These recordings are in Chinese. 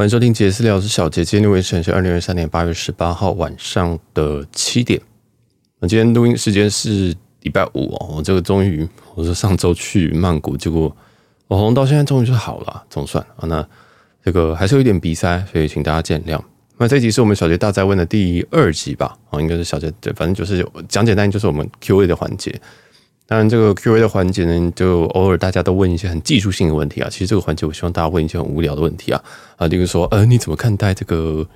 欢迎收听杰私聊，我是小杰。今天录音时间是二零二三年八月十八号晚上的七点。那今天录音时间是礼拜五哦。我这个终于，我是上周去曼谷，结果我红到现在终于就好了，总算啊。那这个还是有一点鼻塞，所以请大家见谅。那这一集是我们小杰大哉问的第二集吧？啊，应该是小杰对，反正就是讲简单，就是我们 Q&A 的环节。当然，这个 Q&A 的环节呢，就偶尔大家都问一些很技术性的问题啊。其实这个环节，我希望大家问一些很无聊的问题啊啊，例如说，呃，你怎么看待这个？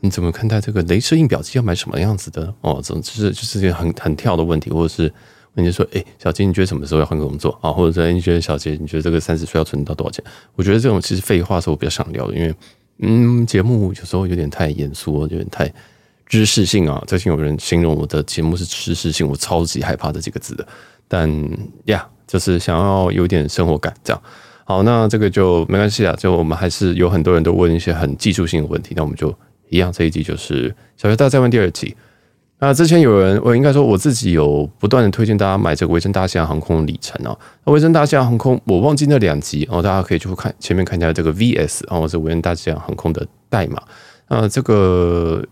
你怎么看待这个镭射印表机要买什么样子的？哦，总之是就是一个很很跳的问题，或者是问你说，哎，小杰，你觉得什么时候要换工作啊？或者说，你觉得小杰，你觉得这个三十岁要存到多少钱？我觉得这种其实废话是我比较想聊的，因为嗯，节目有时候有点太严肃，有点太知识性啊。最近有人形容我的节目是知识性，我超级害怕这几个字的。但呀，就是想要有点生活感，这样好。那这个就没关系啊，就我们还是有很多人都问一些很技术性的问题，那我们就一样，这一集就是小学大再问第二集。那之前有人，我应该说我自己有不断的推荐大家买这个维珍大西洋航空的里程哦。那维珍大西洋航空，我忘记那两集哦，大家可以去看前面看一下这个 VS 啊，或者维珍大西洋航空的代码。那这个。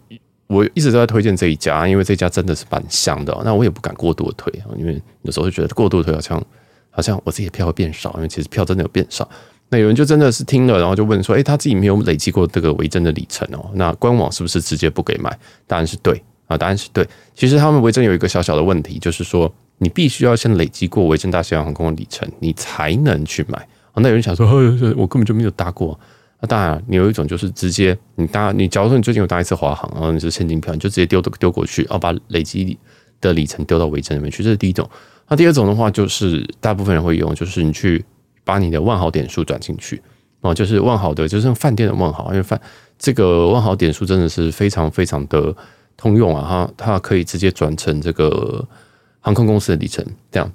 我一直都在推荐这一家，因为这家真的是蛮香的。那我也不敢过度的推，因为有时候就觉得过度推好像好像我自己的票会变少，因为其实票真的有变少。那有人就真的是听了，然后就问说：“诶，他自己没有累积过这个维珍的里程哦，那官网是不是直接不给买？”答案是对啊，答案是对。其实他们维珍有一个小小的问题，就是说你必须要先累积过维珍大西洋航空的里程，你才能去买。那有人想说：“我根本就没有搭过。”那当然，你有一种就是直接你搭你，假如说你最近有搭一次华航，然后你是现金票，你就直接丢丢过去，然后把累积的里程丢到维珍里面去，这是第一种。那第二种的话，就是大部分人会用，就是你去把你的万豪点数转进去哦，就是万豪的，就是饭店的万豪，因为饭这个万豪点数真的是非常非常的通用啊，它它可以直接转成这个航空公司的里程，这样，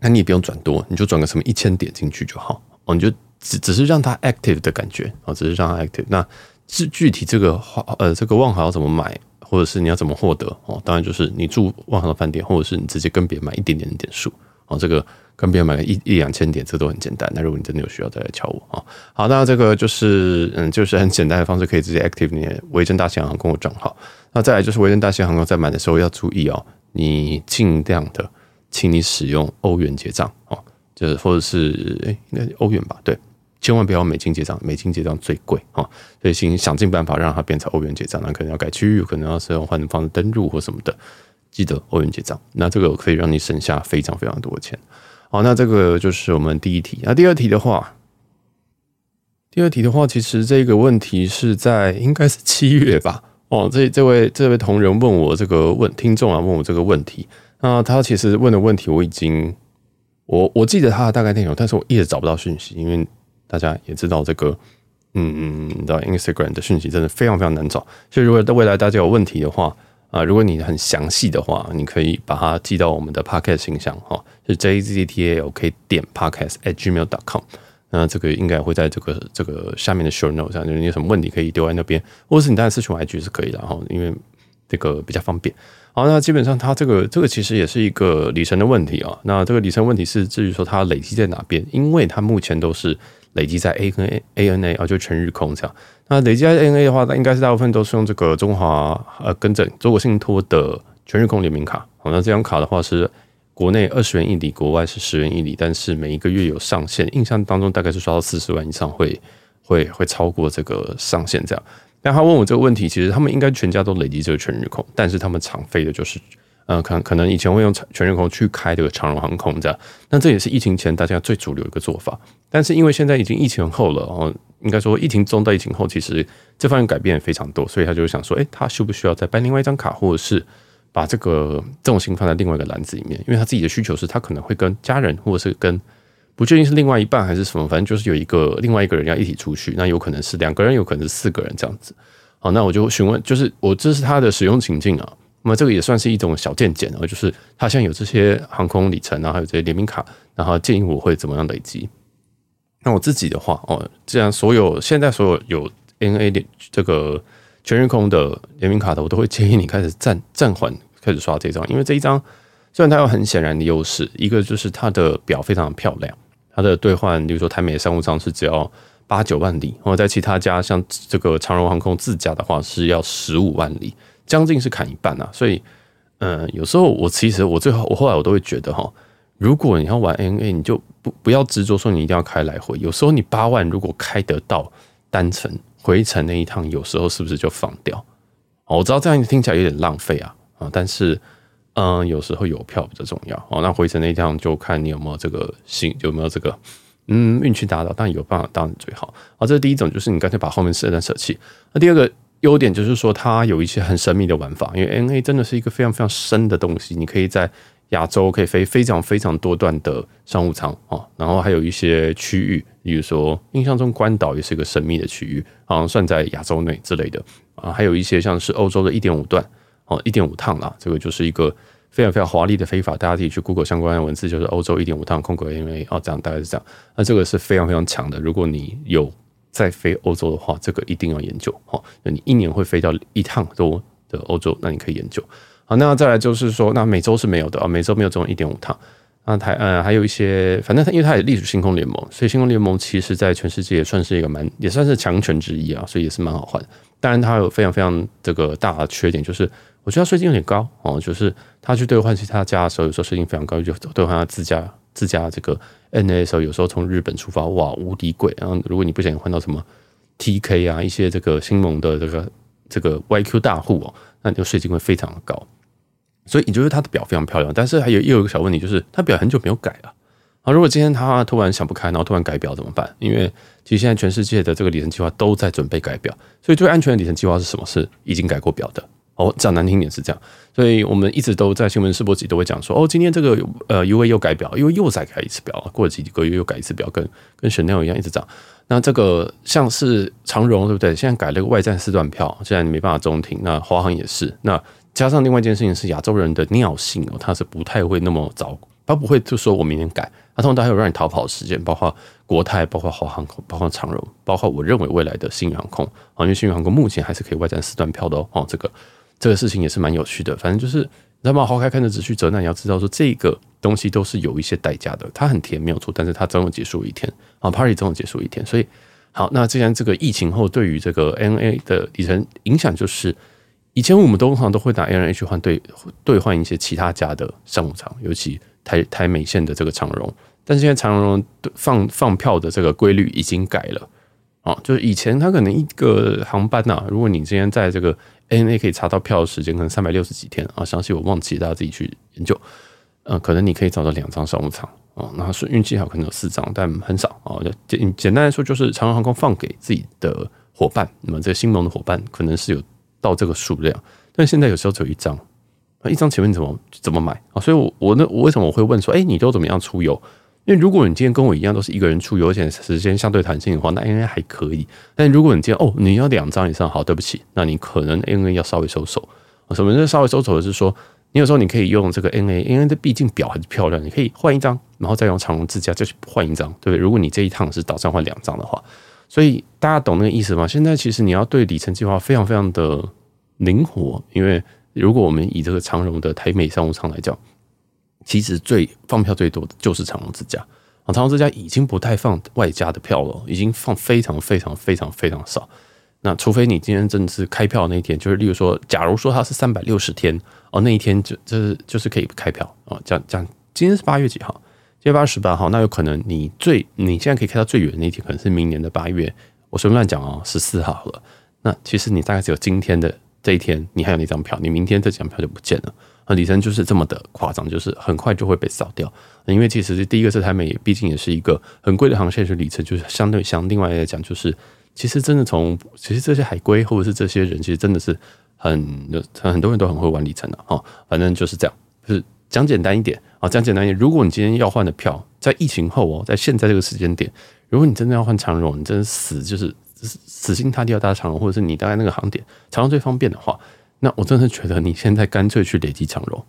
那你也不用转多，你就转个什么一千点进去就好哦，你就。只只是让它 active 的感觉啊，只是让它 active。那具具体这个话，呃，这个万豪要怎么买，或者是你要怎么获得哦？当然就是你住万豪的饭店，或者是你直接跟别人买一点点的点数哦。这个跟别人买个一一两千点，这都很简单。那如果你真的有需要，再来敲我啊。好，那这个就是嗯，就是很简单的方式，可以直接 active 你的维珍大西洋航空的账号。那再来就是维珍大西洋航空在买的时候要注意哦，你尽量的，请你使用欧元结账哦，就是或者是哎，应该欧元吧？对。千万不要美金结账，美金结账最贵啊！所以请想尽办法让它变成欧元结账，那可能要改区域，可能要使用换方式登录或什么的，记得欧元结账。那这个可以让你省下非常非常多的钱。好，那这个就是我们第一题。那第二题的话，第二题的话，其实这个问题是在应该是七月吧？哦，这这位这位同仁问我这个问听众啊，问我这个问题。那他其实问的问题我已经我我记得他的大概内容，但是我一直找不到讯息，因为。大家也知道这个，嗯，你知道 Instagram 的讯息真的非常非常难找，所以如果在未来大家有问题的话，啊，如果你很详细的话，你可以把它寄到我们的 Podcast 信箱哈，是 jztalk 点 podcast at gmail dot com，那这个应该会在这个这个下面的 show note 上，就是你有什么问题可以丢在那边，或者是你当然私讯 IG 是可以的哈，因为这个比较方便。好，那基本上它这个这个其实也是一个里程的问题啊，那这个里程问题是至于说它累积在哪边，因为它目前都是。累积在 A 跟 ANA 啊，就全日空这样。那累积在 ANA 的话，那应该是大部分都是用这个中华呃，跟着中国信托的全日空联名卡。好，那这张卡的话是国内二十元一里，国外是十元一里，但是每一个月有上限。印象当中大概是刷到四十万以上会会会超过这个上限这样。但他问我这个问题，其实他们应该全家都累积这个全日空，但是他们常飞的就是。呃，可可能以前会用全日空去开这个长荣航空这样，那这也是疫情前大家最主流一个做法。但是因为现在已经疫情后了，哦，应该说疫情中到疫情后，其实这方面改变也非常多，所以他就想说，诶，他需不需要再办另外一张卡，或者是把这个重心放在另外一个篮子里面？因为他自己的需求是他可能会跟家人，或者是跟不确定是另外一半还是什么，反正就是有一个另外一个人要一起出去，那有可能是两个人，有可能是四个人这样子。好，那我就询问，就是我这是他的使用情境啊。那么这个也算是一种小见解哦，就是它现在有这些航空里程，然后还有这些联名卡，然后建议我会怎么样累积。那我自己的话哦，既然所有现在所有有 NA 的这个全日空的联名卡的，我都会建议你开始暂暂缓开始刷这张，因为这一张虽然它有很显然的优势，一个就是它的表非常漂亮，它的兑换，比如说台美商务舱是只要八九万里，然后在其他家像这个长荣航空自家的话是要十五万里，将近是砍一半啊。所以，嗯，有时候我其实我最后我后来我都会觉得哈，如果你要玩 NA，你就不不要执着说你一定要开来回。有时候你八万如果开得到单程回程那一趟，有时候是不是就放掉？哦我知道这样听起来有点浪费啊啊，但是嗯，有时候有票比较重要哦。那回程那一趟就看你有没有这个心，有没有这个。嗯，运气达到，但有办法当然最好。好，这是第一种，就是你干脆把后面四站舍弃。那第二个优点就是说，它有一些很神秘的玩法，因为 NA 真的是一个非常非常深的东西。你可以在亚洲可以飞非常非常多段的商务舱哦，然后还有一些区域，比如说印象中关岛也是一个神秘的区域，好像算在亚洲内之类的啊，还有一些像是欧洲的一点五段哦，一点五趟啦，这个就是一个。非常非常华丽的飞法，大家自己去 Google 相关的文字，就是欧洲一点五趟空格 ANA 哦，这样大概是这样。那这个是非常非常强的。如果你有在飞欧洲的话，这个一定要研究哈。那你一年会飞到一趟多的欧洲，那你可以研究。好，那再来就是说，那美洲是没有的啊，美洲没有这种一点五趟。那台呃还有一些，反正它因为它也隶属星空联盟，所以星空联盟其实在全世界也算是一个蛮也算是强权之一啊，所以也是蛮好换。当然它有非常非常这个大的缺点，就是。我觉得税金有点高哦，就是他去兑换其他家的时候，有时候税金非常高，就兑换他自家自家这个 N A 的时候，有时候从日本出发，哇，无敌贵。然后如果你不小心换到什么 TK 啊，一些这个新盟的这个这个 YQ 大户哦，那你的税金会非常的高。所以你就是他的表非常漂亮，但是还有又有一个小问题，就是他表很久没有改了。啊，如果今天他突然想不开，然后突然改表怎么办？因为其实现在全世界的这个里程计划都在准备改表，所以最安全的里程计划是什么？是已经改过表的。哦，讲难听点是这样，所以我们一直都在新闻试播集都会讲说，哦，今天这个呃 UA 又改表，因为又再改一次表，过了几个月又改一次表，跟跟 Chanel 一样一直涨。那这个像是长荣对不对？现在改了个外站四段票，现在你没办法中停。那华航也是。那加上另外一件事情是亚洲人的尿性哦，他是不太会那么早，他不会就说我明天改，他通常还有让你逃跑的时间，包括国泰，包括华航空，包括长荣，包括我认为未来的新宇航空啊，因为星宇航空目前还是可以外站四段票的哦，哦这个。这个事情也是蛮有趣的，反正就是，你知道吗？花开看着只须折，那你要知道说，这个东西都是有一些代价的。它很甜没有错，但是它总有结束一天啊，Party 总有结束一天。所以，好，那既然这个疫情后对于这个 NA 的里程影响，就是以前我们都通常都会拿 NA 去换兑兑换一些其他家的商务舱，尤其台台美线的这个长荣，但是现在长荣放放票的这个规律已经改了啊，就是以前它可能一个航班呐、啊，如果你今天在这个 ANA 可以查到票的时间，可能三百六十几天啊，详细我忘记，大家自己去研究。呃，可能你可以找到两张商务舱啊，那是运气好，可能有四张，但很少啊。简简单来说，就是长荣航空放给自己的伙伴，那么这个新盟的伙伴可能是有到这个数量，但现在有时候只有一张，一张请问怎么怎么买啊？所以我，我我那我为什么我会问说，哎，你都怎么样出游？因为如果你今天跟我一样都是一个人出游，而且时间相对弹性的话，那 ANA 还可以。但如果你今天哦，你要两张以上，好，对不起，那你可能 N A 要稍微收手。什么是稍微收手的是说，你有时候你可以用这个 N A，因为这毕竟表还是漂亮，你可以换一张，然后再用长荣自家再去换一张，对不对？如果你这一趟是打算换两张的话，所以大家懂那个意思吗？现在其实你要对里程计划非常非常的灵活，因为如果我们以这个长荣的台美商务舱来讲。其实最放票最多的就是长隆之家啊，长隆之家已经不太放外加的票了，已经放非常非常非常非常少。那除非你今天真的是开票那一天，就是例如说，假如说它是三百六十天哦，那一天就就是就是可以开票啊。讲讲，今天是八月几号？今天八月十八号，那有可能你最你现在可以开到最远的那一天，可能是明年的八月，我随便乱讲哦，十四号了。那其实你大概只有今天的这一天，你还有那张票，你明天这几张票就不见了。啊，里程就是这么的夸张，就是很快就会被扫掉。因为其实第一个是台美，毕竟也是一个很贵的航线，是里程就是相对相另外来讲，就是其实真的从其实这些海归或者是这些人，其实真的是很很多人都很会玩里程的哈。反正就是这样，就是讲简单一点啊，讲简单一点。如果你今天要换的票，在疫情后哦，在现在这个时间点，如果你真的要换长荣，你真的死就是死心塌地要搭长荣，或者是你大概那个航点长荣最方便的话。那我真的觉得你现在干脆去累积长荣，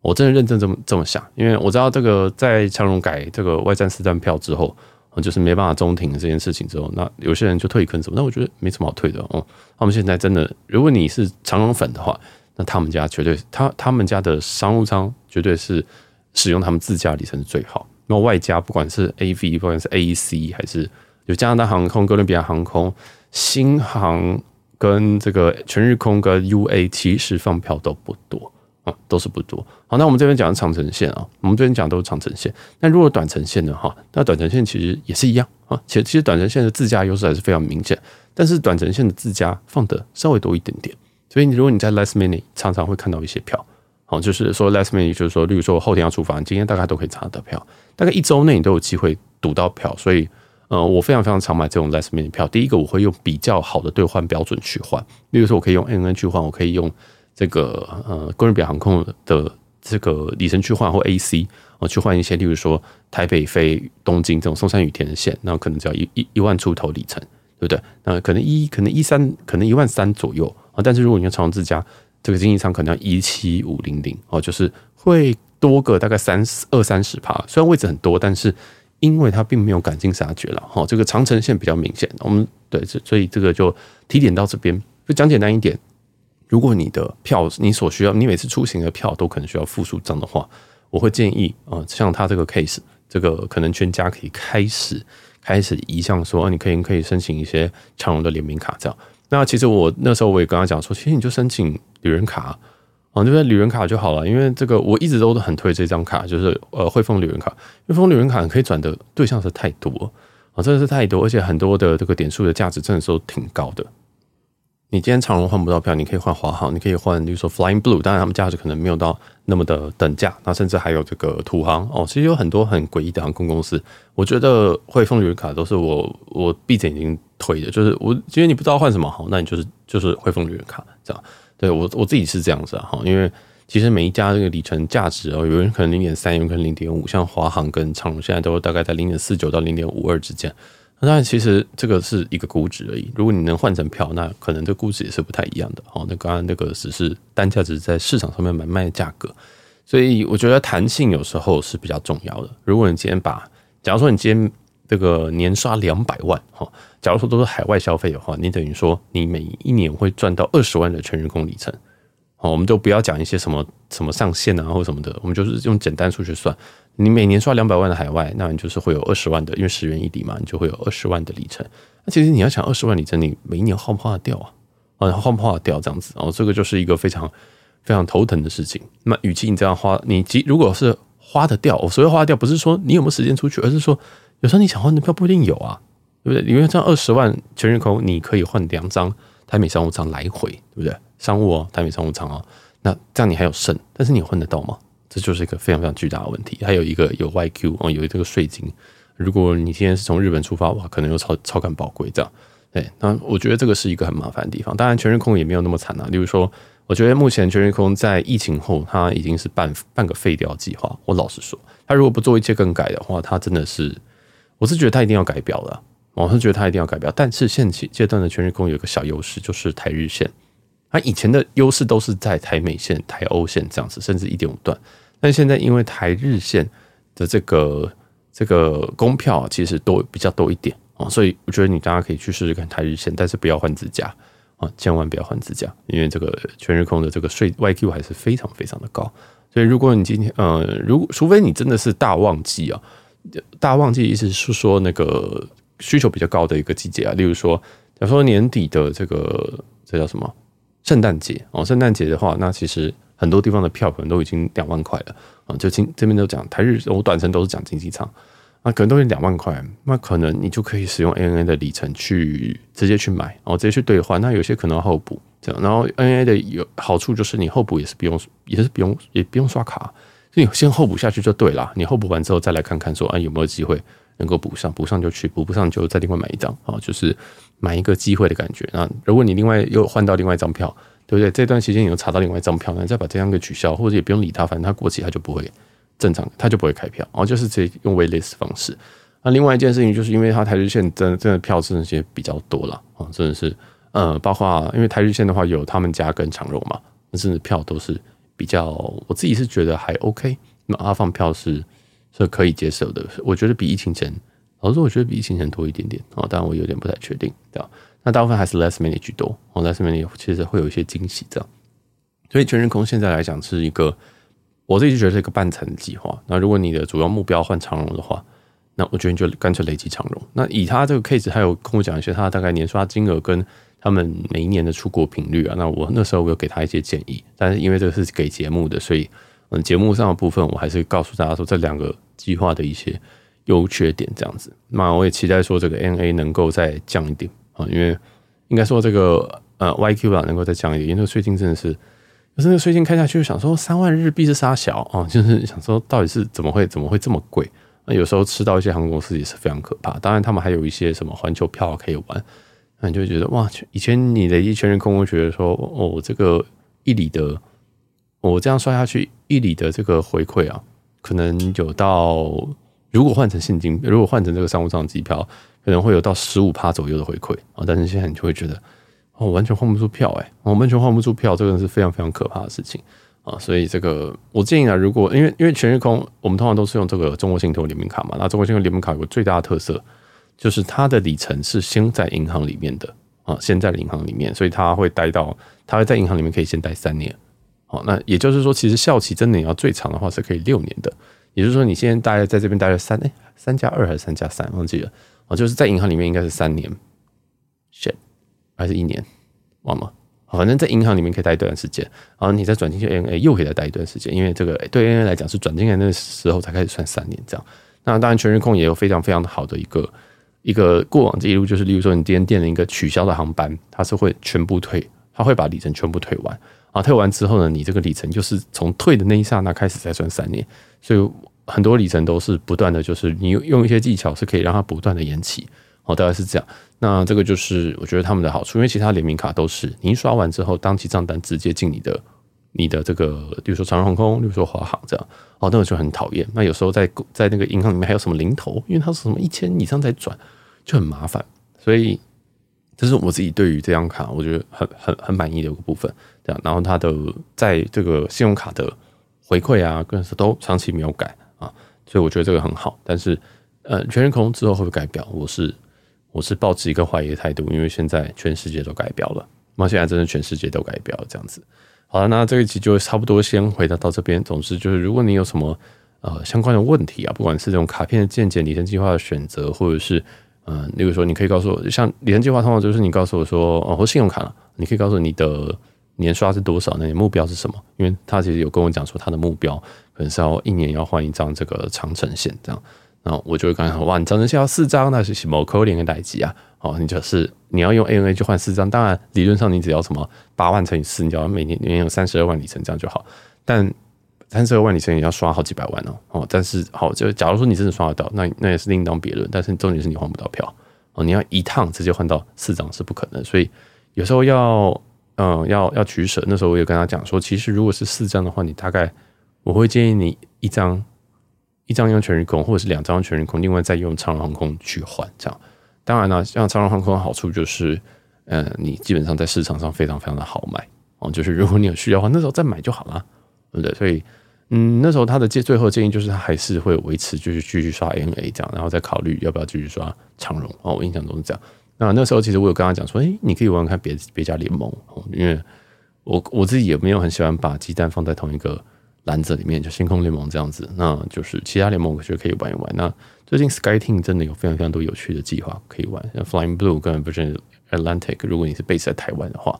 我真的认真这么这么想，因为我知道这个在长荣改这个外站四站票之后，就是没办法中停这件事情之后，那有些人就退坑什么，那我觉得没什么好退的哦。他们现在真的，如果你是长荣粉的话，那他们家绝对他他们家的商务舱绝对是使用他们自家里程最好。那外加不管是 AV，不管是 AEC 还是有加拿大航空、哥伦比亚航空、新航跟这个全日空跟 UA，其实放票都不多啊，都是不多。好，那我们这边讲的长程线啊，我们这边讲都是长程线。那如果短程线的话，那短程线其实也是一样啊，其实其实短程线的自驾优势还是非常明显，但是短程线的自驾放的稍微多一点点。所以，如果你在 last minute 常常会看到一些票，好，就是说 last minute 就是说，例如说后天要出发，今天大概都可以查得到票，大概一周内你都有机会赌到票。所以，呃，我非常非常常买这种 last minute 票。第一个，我会用比较好的兑换标准去换，例如说我可以用 N N 去换，我可以用这个呃哥伦比亚航空的这个里程去换，或 AC 我去换一些，例如说台北飞东京这种松山羽田的线，那可能只要一一一万出头里程，对不对？那可能一可能一三可能一万三左右。啊，但是如果你要长荣自驾，这个经济舱可能要一七五零零哦，就是会多个大概三二三十趴。虽然位置很多，但是因为它并没有赶尽杀绝了哈。这个长城线比较明显，我们对，所以这个就提点到这边。就讲简单一点，如果你的票你所需要，你每次出行的票都可能需要复数张的话，我会建议啊，像他这个 case，这个可能全家可以开始开始移向说，你可以可以申请一些长荣的联名卡这样。那其实我那时候我也跟他讲说，其实你就申请旅人卡，就是旅人卡就好了。因为这个我一直都很推这张卡，就是呃汇丰旅人卡，汇丰旅人卡可以转的对象是太多啊，真的是太多，而且很多的这个点数的价值真的是都挺高的。你今天长荣换不到票，你可以换华航，你可以换，比如说 Flying Blue，当然他们价值可能没有到那么的等价。那甚至还有这个土航哦，其实有很多很诡异的航空公司。我觉得汇丰旅人卡都是我我闭着眼睛推的，就是我今天你不知道换什么好，那你就是就是汇丰旅人卡这样。对我我自己是这样子哈，因为其实每一家这个里程价值哦，有人可能零点三，有人可能零点五，像华航跟长荣现在都大概在零点四九到零点五二之间。那其实这个是一个估值而已。如果你能换成票，那可能这估值也是不太一样的。哦，那刚刚那个只是单价，只是在市场上面买卖的价格。所以我觉得弹性有时候是比较重要的。如果你今天把，假如说你今天这个年刷两百万，哈，假如说都是海外消费的话，你等于说你每一年会赚到二十万的全日空里程。好，我们就不要讲一些什么什么上限啊或什么的，我们就是用简单数学算。你每年刷两百万的海外，那你就是会有二十万的，因为十元一里嘛，你就会有二十万的里程。那其实你要想二十万里程，你每一年花不花得掉啊？啊，花不花得掉这样子？哦，这个就是一个非常非常头疼的事情。那与其你这样花，你即如果是花得掉，我所谓花得掉，不是说你有没有时间出去，而是说有时候你想换的票不一定有啊，对不对？因为这样二十万全日空，你可以换两张台美商务舱来回，对不对？商务哦，台美商务舱哦，那这样你还有剩，但是你换得到吗？这就是一个非常非常巨大的问题，还有一个有 YQ 哦，有这个税金。如果你今天是从日本出发，哇，可能又超超感宝贵这样。对，那我觉得这个是一个很麻烦的地方。当然，全日空也没有那么惨啊。例如说，我觉得目前全日空在疫情后，它已经是半半个废掉计划。我老实说，它如果不做一切更改的话，它真的是，我是觉得它一定要改表的。我是觉得它一定要改表。但是现阶段的全日空有一个小优势，就是台日线。它以前的优势都是在台美线、台欧线这样子，甚至一点五段。但现在因为台日线的这个这个公票其实多比较多一点啊，所以我觉得你大家可以去试试看台日线，但是不要换自驾啊，千万不要换自驾，因为这个全日空的这个税 YQ 还是非常非常的高。所以如果你今天呃，如果除非你真的是大旺季啊，大旺季意思是说那个需求比较高的一个季节啊，例如说，假如说年底的这个这叫什么？圣诞节哦，圣诞节的话，那其实很多地方的票可能都已经两万块了啊。就今这边都讲台日，我短程都是讲经济舱啊，可能都是两万块。那可能你就可以使用 ANA 的里程去直接去买，然后直接去兑换。那有些可能要候补这样，然后 ANA 的有好处就是你候补也是不用，也是不用，也不用刷卡，你先候补下去就对了。你候补完之后再来看看说，啊有没有机会能够补上，补上就去，补不上就再另外买一张啊，就是。买一个机会的感觉。那如果你另外又换到另外一张票，对不对？这段时间你又查到另外一张票，那你再把这张给取消，或者也不用理它，反正它过期它就不会正常，它就不会开票。然后就是直接用 waitlist 方式。那另外一件事情就是因为它台日线真的真的票真的些比较多了啊，真的是呃，包括因为台日线的话有他们家跟长荣嘛，那真的票都是比较，我自己是觉得还 OK。那阿放票是是可以接受的，我觉得比疫情前。老实说，我觉得比疫情前多一点点啊，当然我有点不太确定，对吧？那大部分还是 Less Many 居多，哦，Less Many 其实会有一些惊喜这样。所以全日空现在来讲是一个，我自己就觉得是一个半残计划。那如果你的主要目标换长荣的话，那我觉得你就干脆累积长荣。那以他这个 case，还有跟我讲一些他大概年刷金额跟他们每一年的出国频率啊。那我那时候我有给他一些建议，但是因为这个是给节目的，所以嗯，节目上的部分我还是告诉大家说这两个计划的一些优缺点这样子。那我也期待说这个 N A 能够再降一点啊，因为应该说这个呃 YQ 啊能够再降一点，因为税金真的是，可是那个税金开下去，想说三万日币是杀小啊，就是想说到底是怎么会怎么会这么贵？那有时候吃到一些航空公司也是非常可怕。当然，他们还有一些什么环球票可以玩，那你就觉得哇，以前你的一全日空，空觉得说哦，这个一里的，我这样算下去，一里的这个回馈啊，可能有到如果换成现金，如果换成这个商务舱机票，可能会有到十五趴左右的回馈啊。但是现在你就会觉得哦，完全换不出票哎，我完全换不出票，这个是非常非常可怕的事情。啊，所以这个我建议啊，如果因为因为全日空，我们通常都是用这个中国信托联名卡嘛。那中国信托联名卡有个最大的特色，就是它的里程是先在银行里面的啊，先在银行里面，所以它会待到它会在银行里面可以先待三年。好，那也就是说，其实效期真的你要最长的话是可以六年的。也就是说，你现在大概在这边待了三哎三加二还是三加三忘记了啊，就是在银行里面应该是三年，shit 还是一年忘了。反正在银行里面可以待一段时间，然后你再转进去 N A 又可以再待一段时间，因为这个对 N A 来讲是转进来那时候才开始算三年这样。那当然全日空也有非常非常好的一个一个过往记录，就是例如说你今天订了一个取消的航班，它是会全部退，它会把里程全部退完啊，退完之后呢，你这个里程就是从退的那一刹那开始再算三年，所以很多里程都是不断的，就是你用一些技巧是可以让它不断的延期。哦，大概是这样。那这个就是我觉得他们的好处，因为其他联名卡都是你刷完之后，当期账单直接进你的你的这个，比如说长荣航空，比如说华航这样。哦，那个就很讨厌。那有时候在在那个银行里面还有什么零头，因为它是什么一千以上再转，就很麻烦。所以这是我自己对于这张卡，我觉得很很很满意的一个部分。这样，然后它的在这个信用卡的回馈啊，更是都长期没有改啊，所以我觉得这个很好。但是呃，全日空之后会不会改表？我是。我是抱持一个怀疑的态度，因为现在全世界都改标了，那现在真的全世界都改标，这样子。好了，那这一集就差不多先回答到这边。总之就是，如果你有什么呃相关的问题啊，不管是这种卡片的见解、里程计划的选择，或者是嗯、例如说你可以告诉我，像里程计划通常就是你告诉我说，哦，或信用卡了，你可以告诉你的年刷是多少，那你目标是什么？因为他其实有跟我讲说，他的目标可能是要一年要换一张这个长城线这样。然后我就会刚才说，哇，你长程线要四张，那是什么可怜的代机啊？哦，你就是你要用 ANA 去换四张，当然理论上你只要什么八万乘以四，你就要每年年有三十二万里程这样就好。但三十二万里程也要刷好几百万哦。哦，但是好，就假如说你真的刷得到，那那也是另当别论。但是重点是你换不到票哦，你要一趟直接换到四张是不可能。所以有时候要嗯要要取舍。那时候我也跟他讲说，其实如果是四张的话，你大概我会建议你一张。一张用全日空，或者是两张全日空，另外再用长荣航空去换，这样。当然呢，像长荣航空的好处就是，嗯，你基本上在市场上非常非常的好买哦。就是如果你有需要的话，那时候再买就好了，对不对？所以，嗯，那时候他的建最后建议就是，他还是会维持，就是继续刷 NA 这样，然后再考虑要不要继续刷长荣哦。我印象中是这样。那那时候其实我有跟他讲说，诶，你可以玩玩看别别家联盟哦，因为我我自己也没有很喜欢把鸡蛋放在同一个。篮子里面就星空联盟这样子，那就是其他联盟我觉得可以玩一玩。那最近 SkyTeam 真的有非常非常多有趣的计划可以玩，像 Flying Blue 跟 Virgin Atlantic，如果你是 base 在台湾的话，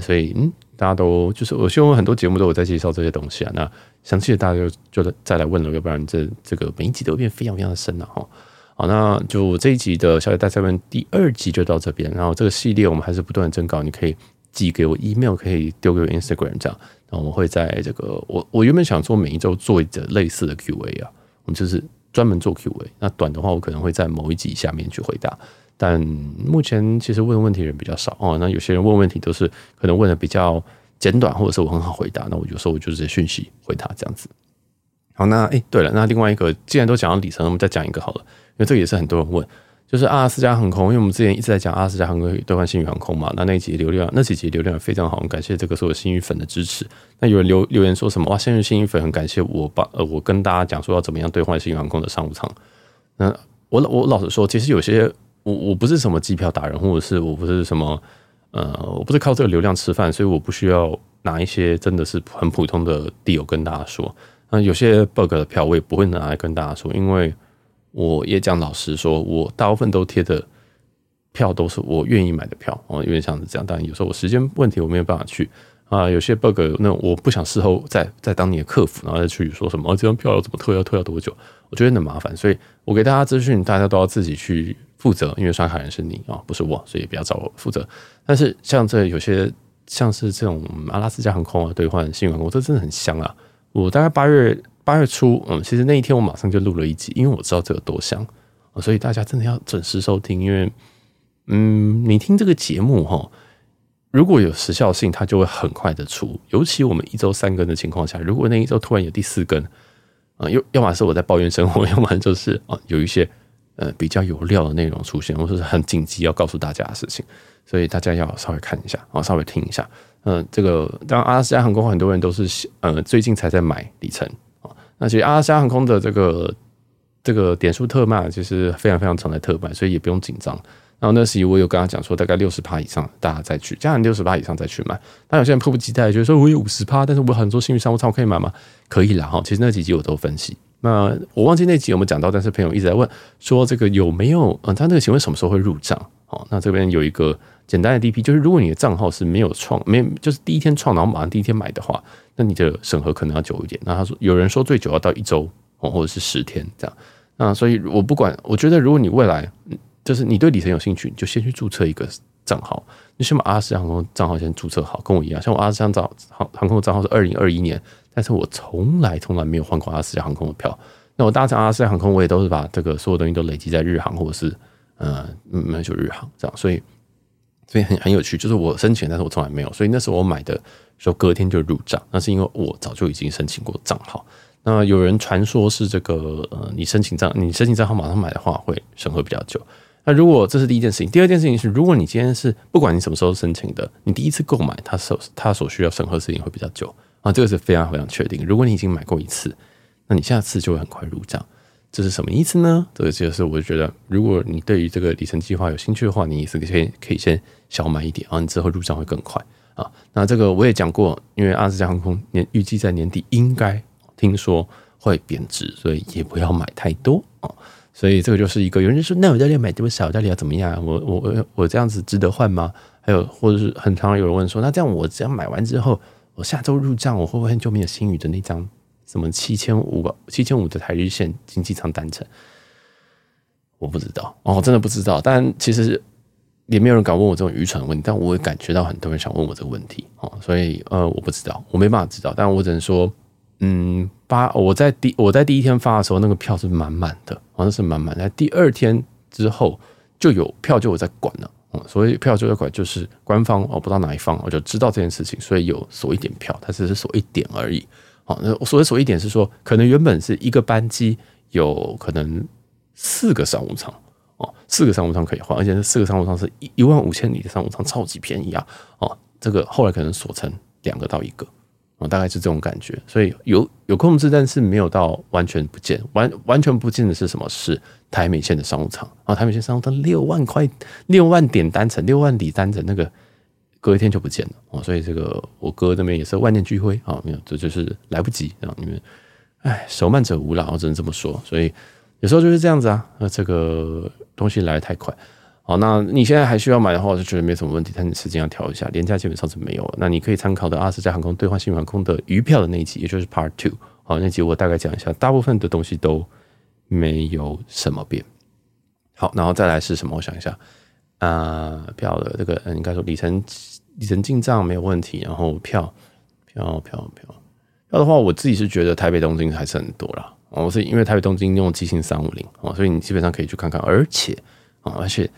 所以嗯，大家都就是我希望很多节目都有在介绍这些东西啊。那详细的大家就就再来问了，要不然这这个每一集都会变非常非常的深了哈。好，那就这一集的小姐大赛们第二集就到这边，然后这个系列我们还是不断增稿，你可以寄给我 email，可以丢给我 Instagram 这样。那我们会在这个，我我原本想做每一周做一个类似的 Q&A 啊，我们就是专门做 Q&A。那短的话，我可能会在某一集下面去回答。但目前其实问问题人比较少哦。那有些人问问题都是可能问的比较简短，或者是我很好回答。那我有时候我就直接讯息回答这样子。好，那哎，对了，那另外一个，既然都讲到里程，我们再讲一个好了，因为这个也是很多人问。就是阿拉斯加航空，因为我们之前一直在讲阿拉斯加航空兑换星宇航空嘛，那那几集流量，那几集流量非常好，感谢这个所有星宇粉的支持。那有人留留言说什么哇，现在星宇粉很感谢我把呃我跟大家讲说要怎么样兑换星宇航空的商务舱。那我我老实说，其实有些我我不是什么机票达人，或者是我不是什么呃我不是靠这个流量吃饭，所以我不需要拿一些真的是很普通的 deal 跟大家说。那有些 bug 的票我也不会拿来跟大家说，因为。我也讲老实说，我大部分都贴的票都是我愿意买的票哦，因为像是这样。当然有时候我时间问题我没有办法去啊，有些 bug 那我不想事后再再当你的客服，然后再去说什么、这张票要怎么退，要退要多久，我觉得很麻烦。所以我给大家资讯，大家都要自己去负责，因为刷卡人是你啊，不是我，所以不要找我负责。但是像这有些像是这种阿拉斯加航空啊兑换幸运航空，这真的很香啊！我大概八月。八月初，嗯，其实那一天我马上就录了一集，因为我知道这个多香，所以大家真的要准时收听。因为，嗯，你听这个节目哈，如果有时效性，它就会很快的出。尤其我们一周三更的情况下，如果那一周突然有第四更，啊，又要么是我在抱怨生活，要么就是啊有一些呃比较有料的内容出现，或者是很紧急要告诉大家的事情，所以大家要稍微看一下啊，稍微听一下。嗯，这个当然阿拉斯加航空很多人都是呃最近才在买里程。那其实阿拉斯加航空的这个这个点数特卖，其实非常非常常在特卖，所以也不用紧张。然后那时我有跟他讲说，大概六十趴以上大家再去，加上六十趴以上再去买。那有些人迫不及待，觉得说我有五十趴，但是我很多幸运商务舱我可以买吗？可以啦哈。其实那几集我都分析。那我忘记那集有没有讲到，但是朋友一直在问说这个有没有嗯，他那个请问什么时候会入账？哦，那这边有一个简单的 DP，就是如果你的账号是没有创，没就是第一天创，然后马上第一天买的话。那你的审核可能要久一点。那他说有人说最久要到一周哦，或者是十天这样。那所以我不管，我觉得如果你未来就是你对里程有兴趣，你就先去注册一个账号。你先把阿拉斯加航空账号先注册好，跟我一样。像我阿拉斯加航航空的账号是二零二一年，但是我从来从来没有换过阿拉斯加航空的票。那我搭乘阿拉斯加航空，我也都是把这个所有东西都累积在日航或者是呃没就日航这样。所以所以很很有趣，就是我申请，但是我从来没有。所以那时候我买的。说隔天就入账，那是因为我早就已经申请过账号。那有人传说是这个呃，你申请账，你申请账号马上买的话会审核比较久。那如果这是第一件事情，第二件事情是，如果你今天是不管你什么时候申请的，你第一次购买，它所它所需要审核时间会比较久啊，这个是非常非常确定。如果你已经买过一次，那你下次就会很快入账。这是什么意思呢？这个就是我觉得，如果你对于这个里程计划有兴趣的话，你是可以可以先小买一点，然后你之后入账会更快。啊，那这个我也讲过，因为阿斯加航空年预计在年底应该听说会贬值，所以也不要买太多啊。所以这个就是一个有人说，那我到底要买多少？到底要怎么样？我我我我这样子值得换吗？还有或者是很常有人问说，那这样我这样买完之后，我下周入账，我会不会很久没有新宇的那张什么七千五七千五的台日线经济舱单程？我不知道哦，真的不知道。但其实。也没有人敢问我这种愚蠢的问题，但我也感觉到很多人想问我这个问题哦，所以呃，我不知道，我没办法知道，但我只能说，嗯，八我在第我在第一天发的时候，那个票是满满的，好像是满满的。第二天之后就有票就有在管了，嗯，所以票就在管，就是官方我不知道哪一方，我就知道这件事情，所以有锁一点票，它只是锁一点而已。好，那我所谓锁一点是说，可能原本是一个班机，有可能四个商务舱。哦，四个商务舱可以换，而且这四个商务舱是一一万五千里的商务舱，超级便宜啊！哦，这个后来可能锁成两个到一个，哦，大概是这种感觉。所以有有控制，但是没有到完全不见。完完全不见的是什么？是台美线的商务舱啊！台美线商务舱六万块，六万点单程，六万里单程，那个隔一天就不见了哦。所以这个我哥那边也是万念俱灰啊！没有，这就是来不及啊！你们，哎，手慢者无劳，只能这么说。所以。有时候就是这样子啊，那这个东西来得太快，好，那你现在还需要买的话，我就觉得没什么问题，但你时间要调一下，连假基本上是没有了。那你可以参考的阿拉斯加航空兑换幸运航空的余票的那一集，也就是 Part Two，好，那集我大概讲一下，大部分的东西都没有什么变。好，然后再来是什么？我想一下，啊、票的这个，嗯，应该说里程里程进账没有问题，然后票票票票票的话，我自己是觉得台北东京还是很多啦。哦，是因为台北东京用机型三五零哦，所以你基本上可以去看看，而且啊，而且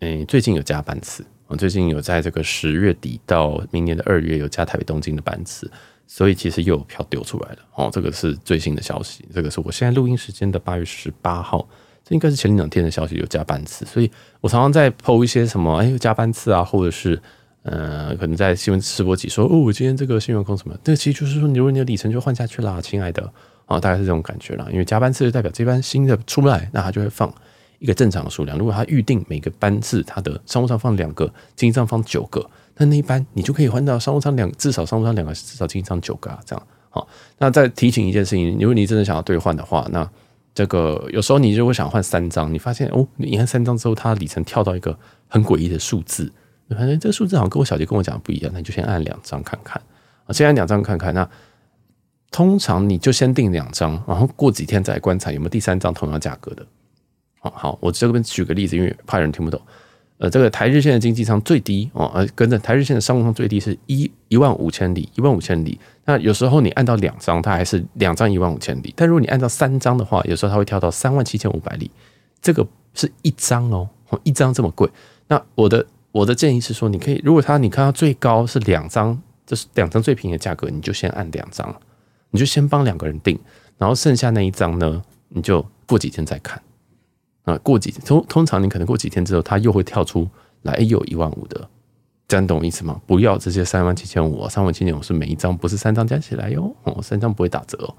诶，最近有加班次，我最近有在这个十月底到明年的二月有加台北东京的班次，所以其实又有票丢出来了哦，这个是最新的消息，这个是我现在录音时间的八月十八号，这应该是前两天的消息，有加班次，所以我常常在 po 一些什么，哎，有加班次啊，或者是呃，可能在新闻直播集说，哦，我今天这个新闻空什么，这个其实就是说，你如果你的里程就换下去啦，亲爱的。啊，大概是这种感觉啦，因为加班次就代表这班新的出不来，那它就会放一个正常的数量。如果它预定每个班次它的商务舱放两个，经济舱放九个，那那一班你就可以换到商务舱两，至少商务舱两个，至少经济舱九个啊，这样。好，那再提醒一件事情，如果你真的想要兑换的话，那这个有时候你如果想换三张，你发现哦，你按三张之后，它里程跳到一个很诡异的数字，你发现这个数字好像跟我小杰跟我讲的不一样，那你就先按两张看看啊，先按两张看看。那通常你就先订两张，然后过几天再来观察有没有第三张同样价格的。好，好，我这边举个例子，因为怕人听不懂。呃，这个台日线的经济舱最低哦，呃，跟着台日线的商务舱最低是一一万五千里，一万五千里。那有时候你按到两张，它还是两张一万五千里。但如果你按照三张的话，有时候它会跳到三万七千五百里。这个是一张哦，一张这么贵。那我的我的建议是说，你可以如果它你看到最高是两张，就是两张最便宜的价格，你就先按两张，你就先帮两个人订，然后剩下那一张呢，你就过几天再看。啊，过几通通常你可能过几天之后，它又会跳出来，哎，有一万五的，这样懂我意思吗？不要直接三万七千五，三万七千五是每一张，不是三张加起来哟，哦，三张不会打折哦，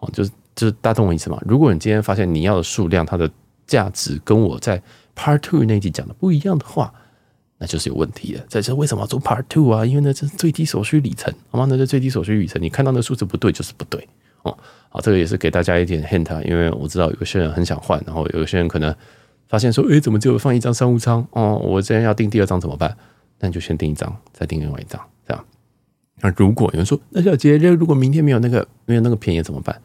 哦，就是就是大家懂我意思吗？如果你今天发现你要的数量，它的价值跟我在 Part Two 那集讲的不一样的话，那就是有问题了。这为什么要做 Part Two 啊？因为那这是最低所需里程，好吗？那是最低所需里程，你看到那数字不对就是不对哦。好，这个也是给大家一点 hint，因为我知道有些人很想换，然后有些人可能发现说，诶，怎么只有放一张商务舱？哦，我今天要订第二张怎么办？那你就先订一张，再订另外一张，这样。那如果有人说，那小杰，如果明天没有那个没有那个便宜怎么办？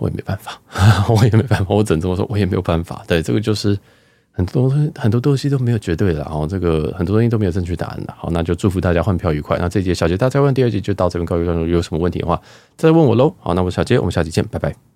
我也没办法，我也没办法，我只能这么说，我也没有办法。对，这个就是。很多很多东西都没有绝对的，然后这个很多东西都没有正确答案的。好，那就祝福大家换票愉快。那这节小杰大家问第二集就到这边告一段落。有什么问题的话，再问我喽。好，那我是小杰，我们下期见，拜拜。